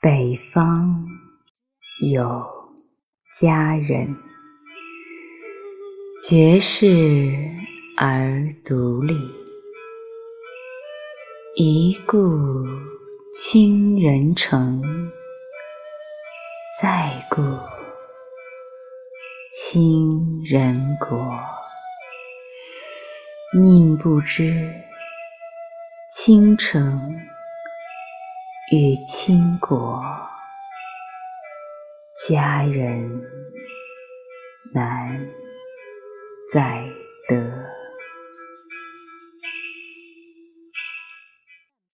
北方有佳人，绝世而独立。一顾倾人城，再顾倾人国。宁不知倾城与倾国，佳人难再